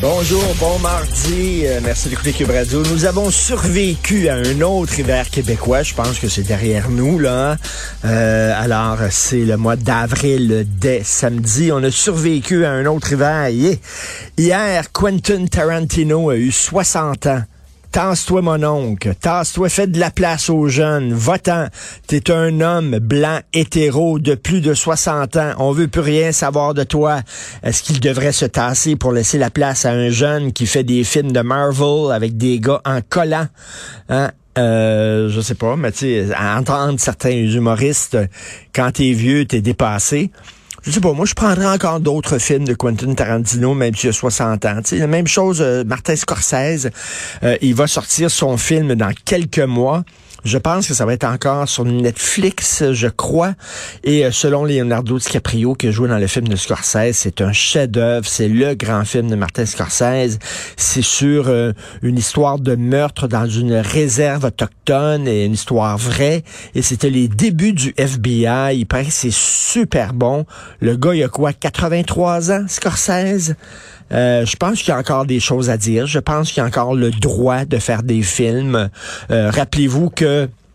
Bonjour, bon mardi. Euh, merci d'écouter Cube Radio. Nous avons survécu à un autre hiver québécois. Je pense que c'est derrière nous, là. Euh, alors, c'est le mois d'avril dès samedi. On a survécu à un autre hiver. Hier, Quentin Tarantino a eu 60 ans. Tasse-toi, mon oncle. Tasse-toi, fais de la place aux jeunes. Votant. T'es un homme blanc, hétéro, de plus de 60 ans. On veut plus rien savoir de toi. Est-ce qu'il devrait se tasser pour laisser la place à un jeune qui fait des films de Marvel avec des gars en collant? Hein? Euh, je sais pas, mais tu sais, entendre certains humoristes, quand t'es vieux, t'es dépassé. Je sais pas, moi, je prendrais encore d'autres films de Quentin Tarantino, même s'il a 60 ans. Tu sais, la même chose, euh, Martin Scorsese, euh, il va sortir son film dans quelques mois. Je pense que ça va être encore sur Netflix, je crois. Et euh, selon Leonardo DiCaprio, qui joue dans le film de Scorsese, c'est un chef-d'œuvre. C'est le grand film de Martin Scorsese. C'est sur euh, une histoire de meurtre dans une réserve autochtone et une histoire vraie. Et c'était les débuts du FBI. Il paraît que c'est super bon. Le gars, il a quoi, 83 ans, Scorsese? Euh, je pense qu'il y a encore des choses à dire. Je pense qu'il y a encore le droit de faire des films. Euh, rappelez-vous que Danke.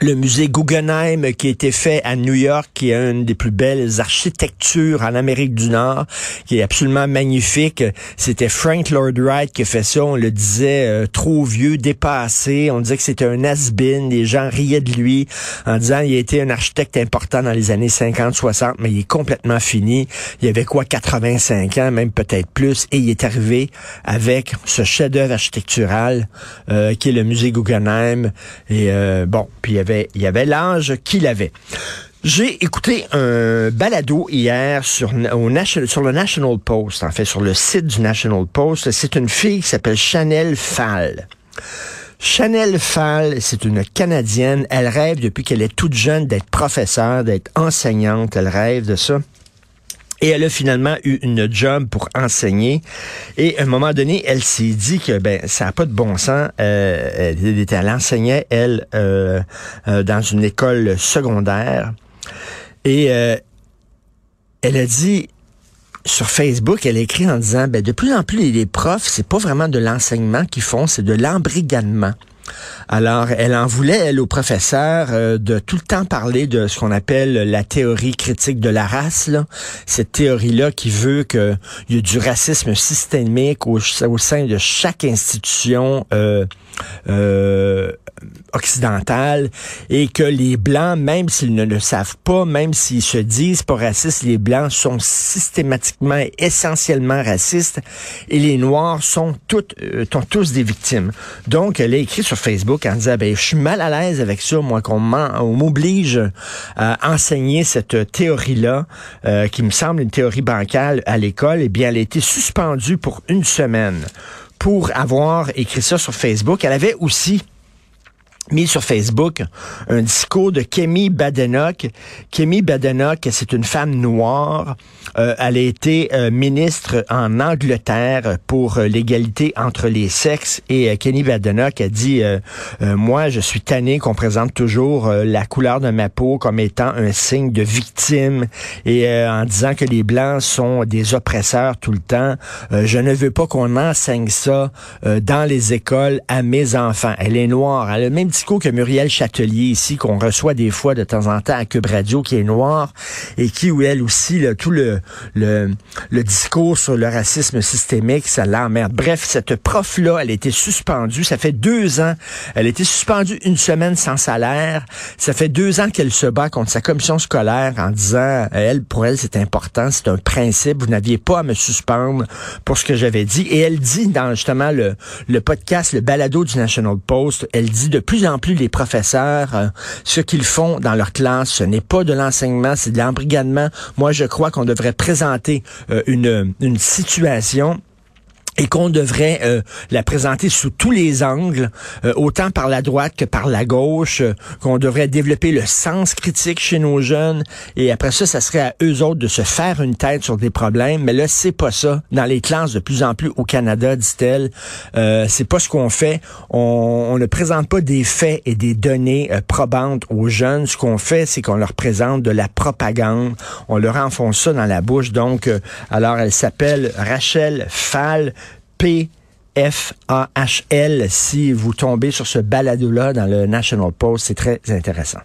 Le musée Guggenheim qui a été fait à New York, qui est une des plus belles architectures en Amérique du Nord, qui est absolument magnifique. C'était Frank Lloyd Wright qui a fait ça. On le disait euh, trop vieux, dépassé. On disait que c'était un has-been. Les gens riaient de lui en disant il été un architecte important dans les années 50-60, mais il est complètement fini. Il avait quoi, 85 ans, même peut-être plus, et il est arrivé avec ce chef-d'œuvre architectural euh, qui est le musée Guggenheim. Et euh, bon, y il y avait l'âge qu'il avait. J'ai écouté un balado hier sur, sur le National Post, en fait, sur le site du National Post. C'est une fille qui s'appelle Chanel Fall. Chanel Fall, c'est une Canadienne. Elle rêve depuis qu'elle est toute jeune d'être professeure, d'être enseignante. Elle rêve de ça. Et elle a finalement eu une job pour enseigner. Et à un moment donné, elle s'est dit que ben ça n'a pas de bon sens. Euh, elle, elle, enseignait, elle, euh, euh, dans une école secondaire. Et euh, elle a dit sur Facebook, elle a écrit en disant ben, de plus en plus les profs, c'est pas vraiment de l'enseignement qu'ils font, c'est de l'embrigadement. Alors, elle en voulait, elle, au professeur, euh, de tout le temps parler de ce qu'on appelle la théorie critique de la race. Cette théorie-là qui veut qu'il y ait du racisme systémique au, au sein de chaque institution euh, euh, occidentale et que les Blancs, même s'ils ne le savent pas, même s'ils se disent pas racistes, les Blancs sont systématiquement essentiellement racistes et les Noirs sont, toutes, euh, tous des victimes. Donc, elle a écrit sur Facebook en disant, ben, je suis mal à l'aise avec ça, moi, qu'on m'oblige à enseigner cette théorie-là, euh, qui me semble une théorie bancale à l'école. Eh bien, elle a été suspendue pour une semaine pour avoir écrit ça sur Facebook. Elle avait aussi mis sur Facebook un discours de Kemi Badenoch. Kemi Badenoch, c'est une femme noire. Euh, elle a été euh, ministre en Angleterre pour euh, l'égalité entre les sexes. Et Kemi Badenoch a dit, moi, je suis tanné qu'on présente toujours la couleur de ma peau comme étant un signe de victime et en disant que les Blancs sont des oppresseurs tout le temps. je ne veux pas qu'on enseigne ça dans les écoles à mes enfants. Elle est noire. Elle a même discours que Muriel Châtelier ici, qu'on reçoit des fois de temps en temps à Cube Radio, qui est noire, et qui, ou elle aussi, là, tout le, le, discours sur le racisme systémique, ça l'emmerde. Bref, cette prof-là, elle a été suspendue. Ça fait deux ans. Elle a été suspendue une semaine sans salaire. Ça fait deux ans qu'elle se bat contre sa commission scolaire en disant, elle, pour elle, c'est important, c'est un principe. Vous n'aviez pas à me suspendre pour ce que j'avais dit. Et elle dit dans justement le, le podcast, le balado du National Post, elle dit de plus en plus les professeurs, euh, ce qu'ils font dans leur classe, ce n'est pas de l'enseignement, c'est de l'embrigadement. Moi, je crois qu'on devrait présenter euh, une, une situation et qu'on devrait euh, la présenter sous tous les angles, euh, autant par la droite que par la gauche, euh, qu'on devrait développer le sens critique chez nos jeunes, et après ça, ça serait à eux autres de se faire une tête sur des problèmes. Mais là, c'est pas ça. Dans les classes de plus en plus au Canada, dit-elle, c'est pas ce qu'on fait. On, on, ne présente pas des faits et des données probantes aux jeunes. Ce qu'on fait, c'est qu'on leur présente de la propagande. On leur enfonce ça dans la bouche. Donc, alors, elle s'appelle Rachel Fall. P-F-A-H-L. Si vous tombez sur ce balado-là dans le National Post, c'est très intéressant.